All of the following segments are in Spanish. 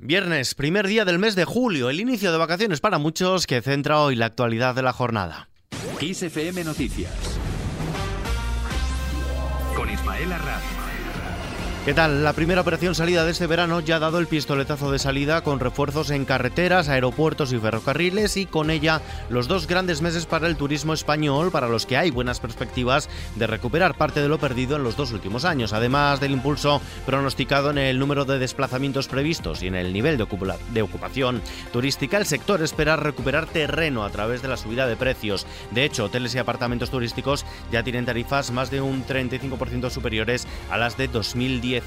Viernes, primer día del mes de julio, el inicio de vacaciones para muchos que centra hoy la actualidad de la jornada. XFM Noticias. Con Ismael. ¿Qué tal? La primera operación salida de este verano ya ha dado el pistoletazo de salida con refuerzos en carreteras, aeropuertos y ferrocarriles y con ella los dos grandes meses para el turismo español para los que hay buenas perspectivas de recuperar parte de lo perdido en los dos últimos años, además del impulso pronosticado en el número de desplazamientos previstos y en el nivel de, ocupación turística, el sector espera recuperar terreno a través de la subida de precios. De hecho, hoteles y apartamentos turísticos ya tienen tarifas más de un 35% superiores a las de 2010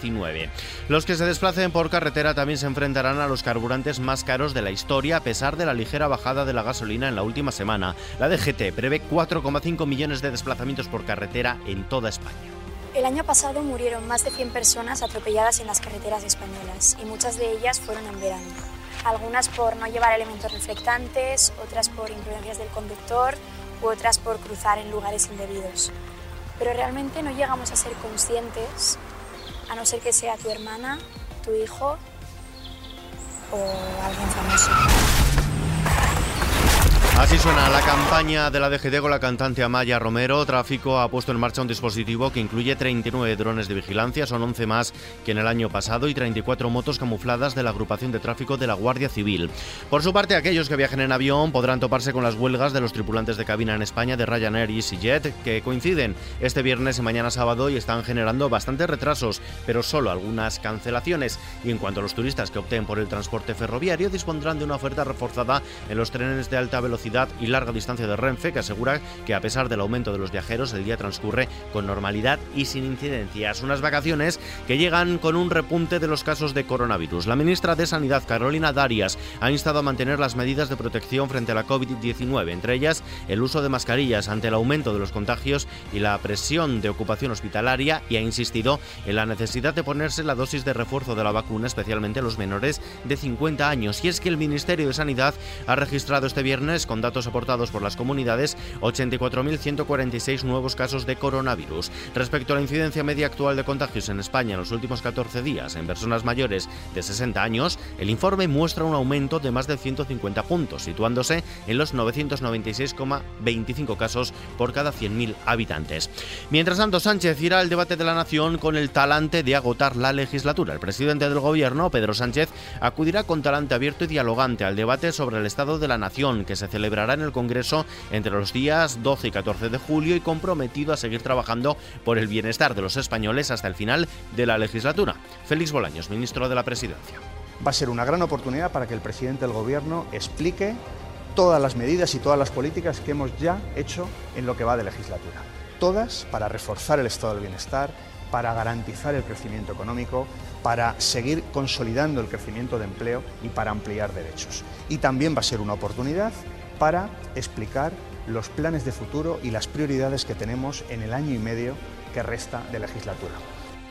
los que se desplacen por carretera también se enfrentarán a los carburantes más caros de la historia a pesar de la ligera bajada de la gasolina en la última semana. La DGT prevé 4,5 millones de desplazamientos por carretera en toda España. El año pasado murieron más de 100 personas atropelladas en las carreteras españolas y muchas de ellas fueron en verano. Algunas por no llevar elementos reflectantes, otras por imprudencias del conductor u otras por cruzar en lugares indebidos. Pero realmente no llegamos a ser conscientes a no ser que sea tu hermana, tu hijo o alguien famoso. Así suena la campaña de la DGT con la cantante Amaya Romero. Tráfico ha puesto en marcha un dispositivo que incluye 39 drones de vigilancia, son 11 más que en el año pasado, y 34 motos camufladas de la agrupación de tráfico de la Guardia Civil. Por su parte, aquellos que viajen en avión podrán toparse con las huelgas de los tripulantes de cabina en España de Ryanair y EasyJet, que coinciden este viernes y mañana sábado y están generando bastantes retrasos, pero solo algunas cancelaciones. Y en cuanto a los turistas que opten por el transporte ferroviario, dispondrán de una oferta reforzada en los trenes de alta velocidad y larga distancia de Renfe, que asegura que a pesar del aumento de los viajeros, el día transcurre con normalidad y sin incidencias. Unas vacaciones que llegan con un repunte de los casos de coronavirus. La ministra de Sanidad, Carolina Darias, ha instado a mantener las medidas de protección frente a la COVID-19, entre ellas el uso de mascarillas ante el aumento de los contagios y la presión de ocupación hospitalaria y ha insistido en la necesidad de ponerse la dosis de refuerzo de la vacuna, especialmente a los menores de 50 años. Y es que el Ministerio de Sanidad ha registrado este viernes con datos aportados por las comunidades, 84.146 nuevos casos de coronavirus. Respecto a la incidencia media actual de contagios en España en los últimos 14 días en personas mayores de 60 años, el informe muestra un aumento de más de 150 puntos, situándose en los 996,25 casos por cada 100.000 habitantes. Mientras tanto, Sánchez irá al debate de la Nación con el talante de agotar la legislatura. El presidente del Gobierno, Pedro Sánchez, acudirá con talante abierto y dialogante al debate sobre el estado de la Nación que se celebra celebrará en el Congreso entre los días 12 y 14 de julio y comprometido a seguir trabajando por el bienestar de los españoles hasta el final de la legislatura. Félix Bolaños, ministro de la Presidencia. Va a ser una gran oportunidad para que el presidente del Gobierno explique todas las medidas y todas las políticas que hemos ya hecho en lo que va de legislatura. Todas para reforzar el estado del bienestar, para garantizar el crecimiento económico, para seguir consolidando el crecimiento de empleo y para ampliar derechos. Y también va a ser una oportunidad para explicar los planes de futuro y las prioridades que tenemos en el año y medio que resta de legislatura.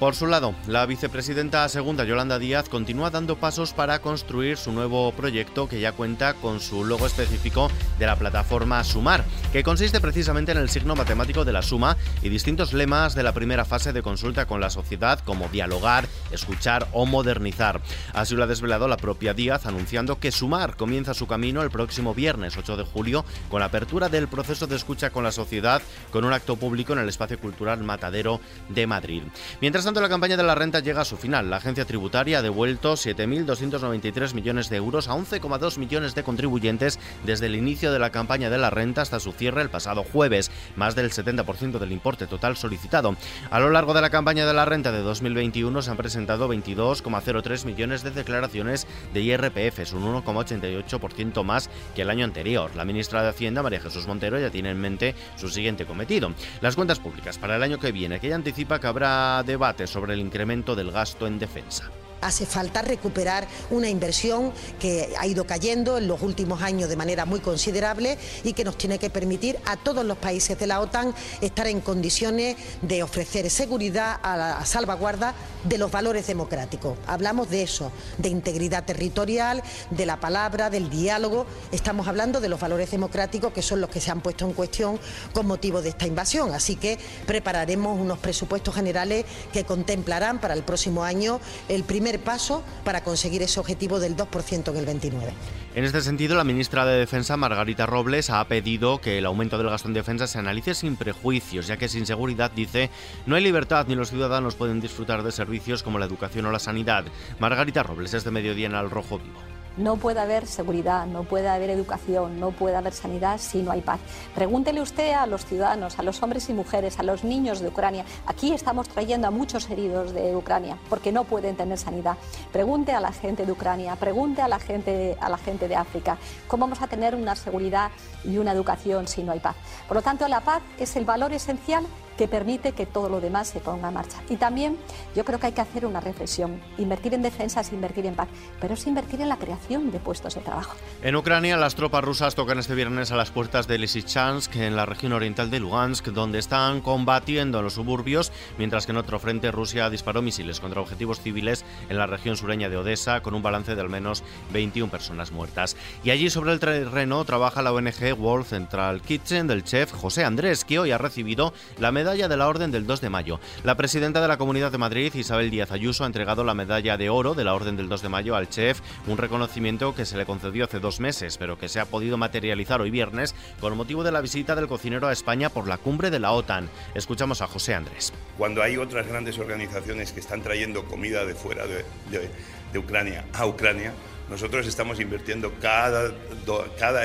Por su lado, la vicepresidenta segunda Yolanda Díaz continúa dando pasos para construir su nuevo proyecto que ya cuenta con su logo específico de la plataforma Sumar, que consiste precisamente en el signo matemático de la suma y distintos lemas de la primera fase de consulta con la sociedad como dialogar, escuchar o modernizar. Así lo ha desvelado la propia Díaz anunciando que Sumar comienza su camino el próximo viernes 8 de julio con la apertura del proceso de escucha con la sociedad con un acto público en el Espacio Cultural Matadero de Madrid. Mientras tanto, la campaña de la renta llega a su final. La agencia tributaria ha devuelto 7.293 millones de euros a 11,2 millones de contribuyentes desde el inicio de la campaña de la renta hasta su cierre el pasado jueves, más del 70% del importe total solicitado. A lo largo de la campaña de la renta de 2021 se han presentado 22,03 millones de declaraciones de IRPF, es un 1,88% más que el año anterior. La ministra de Hacienda, María Jesús Montero, ya tiene en mente su siguiente cometido. Las cuentas públicas para el año que viene, que ella anticipa que habrá debate sobre el incremento del gasto en defensa. Hace falta recuperar una inversión que ha ido cayendo en los últimos años de manera muy considerable y que nos tiene que permitir a todos los países de la OTAN estar en condiciones de ofrecer seguridad a la salvaguarda de los valores democráticos. Hablamos de eso, de integridad territorial, de la palabra, del diálogo. Estamos hablando de los valores democráticos que son los que se han puesto en cuestión con motivo de esta invasión. Así que prepararemos unos presupuestos generales que contemplarán para el próximo año el primer paso para conseguir ese objetivo del 2% en el 29. En este sentido, la ministra de Defensa, Margarita Robles, ha pedido que el aumento del gasto en defensa se analice sin prejuicios, ya que sin seguridad, dice, no hay libertad ni los ciudadanos pueden disfrutar de servicios como la educación o la sanidad. Margarita Robles es de mediodía en Al Rojo Vivo. No puede haber seguridad, no puede haber educación, no puede haber sanidad si no hay paz. Pregúntele usted a los ciudadanos, a los hombres y mujeres, a los niños de Ucrania. Aquí estamos trayendo a muchos heridos de Ucrania porque no pueden tener sanidad. Pregunte a la gente de Ucrania, pregunte a la gente, a la gente de África. ¿Cómo vamos a tener una seguridad y una educación si no hay paz? Por lo tanto, la paz es el valor esencial que permite que todo lo demás se ponga en marcha. Y también yo creo que hay que hacer una reflexión. Invertir en defensa es invertir en paz, pero es invertir en la creación de puestos de trabajo. En Ucrania, las tropas rusas tocan este viernes a las puertas de Lysychansk, en la región oriental de Lugansk, donde están combatiendo en los suburbios, mientras que en otro frente Rusia disparó misiles contra objetivos civiles en la región sureña de Odessa, con un balance de al menos 21 personas muertas. Y allí sobre el terreno trabaja la ONG World Central Kitchen del chef José Andrés, que hoy ha recibido la medalla de la Orden del 2 de mayo. La presidenta de la Comunidad de Madrid, Isabel Díaz Ayuso, ha entregado la medalla de oro de la Orden del 2 de mayo al chef, un reconocimiento que se le concedió hace dos meses, pero que se ha podido materializar hoy viernes con motivo de la visita del cocinero a España por la cumbre de la OTAN. Escuchamos a José Andrés. Cuando hay otras grandes organizaciones que están trayendo comida de fuera de, de Ucrania a Ucrania, nosotros estamos invirtiendo cada,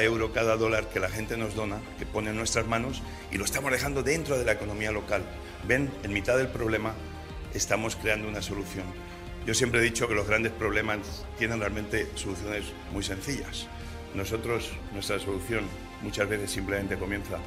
euro, cada dólar que la gente nos dona, que pone en nuestras manos, y lo estamos dejando dentro de la economía local. Ven, en mitad del problema estamos creando una solución. Yo siempre he dicho que los grandes problemas tienen realmente soluciones muy sencillas. Nosotros, nuestra solución muchas veces simplemente comienza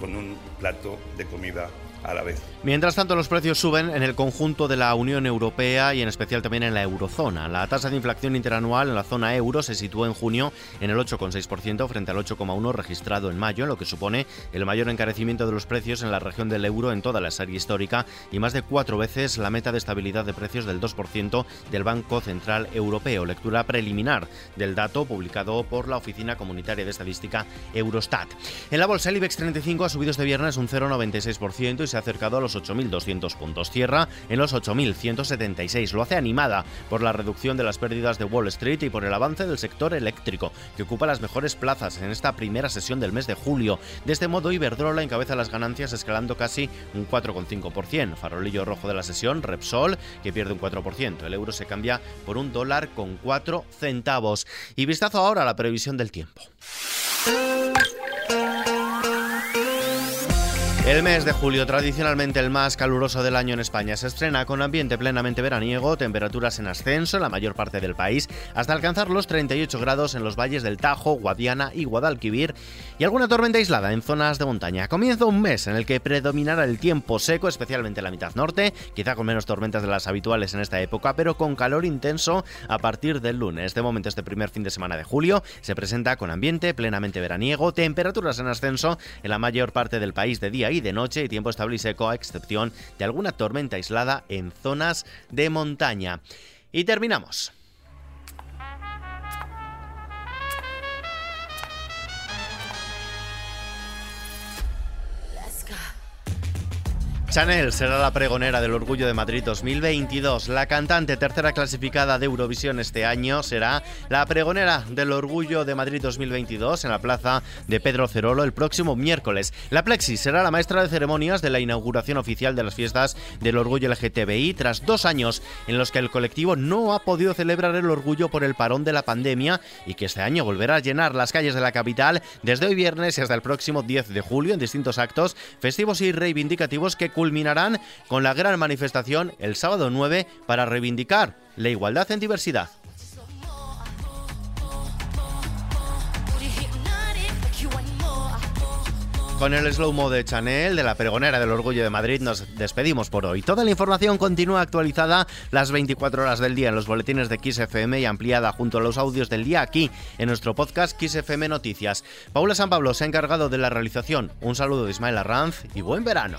con un plato de comida a la vez. Mientras tanto, los precios suben en el conjunto de la Unión Europea y en especial también en la eurozona. La tasa de inflación interanual en la zona euro se situó en junio en el 8,6% frente al 8,1% registrado en mayo, lo que supone el mayor encarecimiento de los precios en la región del euro en toda la serie histórica y más de cuatro veces la meta de estabilidad de precios del 2% del Banco Central Europeo. Lectura preliminar del dato publicado por la Oficina Comunitaria de Estadística Eurostat. En la bolsa el IBEX 35 ha subido este viernes un 0,96% y se ha acercado a los 8.200 puntos. Cierra en los 8.176. Lo hace animada por la reducción de las pérdidas de Wall Street y por el avance del sector eléctrico, que ocupa las mejores plazas en esta primera sesión del mes de julio. De este modo, Iberdrola encabeza las ganancias escalando casi un 4,5%. Farolillo rojo de la sesión, Repsol, que pierde un 4%. El euro se cambia por un dólar con 4 centavos. Y vistazo ahora a la previsión del tiempo. El mes de julio, tradicionalmente el más caluroso del año en España, se estrena con ambiente plenamente veraniego, temperaturas en ascenso en la mayor parte del país, hasta alcanzar los 38 grados en los valles del Tajo, Guadiana y Guadalquivir, y alguna tormenta aislada en zonas de montaña. Comienza un mes en el que predominará el tiempo seco, especialmente en la mitad norte, quizá con menos tormentas de las habituales en esta época, pero con calor intenso a partir del lunes. De momento, este primer fin de semana de julio se presenta con ambiente plenamente veraniego, temperaturas en ascenso en la mayor parte del país de día y de noche y tiempo estable y seco a excepción de alguna tormenta aislada en zonas de montaña. Y terminamos. Chanel será la pregonera del Orgullo de Madrid 2022. La cantante tercera clasificada de Eurovisión este año será la pregonera del Orgullo de Madrid 2022 en la plaza de Pedro Cerolo el próximo miércoles. La Plexi será la maestra de ceremonias de la inauguración oficial de las fiestas del Orgullo LGTBI tras dos años en los que el colectivo no ha podido celebrar el orgullo por el parón de la pandemia y que este año volverá a llenar las calles de la capital desde hoy viernes y hasta el próximo 10 de julio en distintos actos festivos y reivindicativos que culminarán con la gran manifestación el sábado 9 para reivindicar la igualdad en diversidad. Con el slow-mo de Chanel, de la pregonera del Orgullo de Madrid, nos despedimos por hoy. Toda la información continúa actualizada las 24 horas del día en los boletines de XFM y ampliada junto a los audios del día aquí en nuestro podcast XFM Noticias. Paula San Pablo se ha encargado de la realización. Un saludo de Ismael Arranz y buen verano.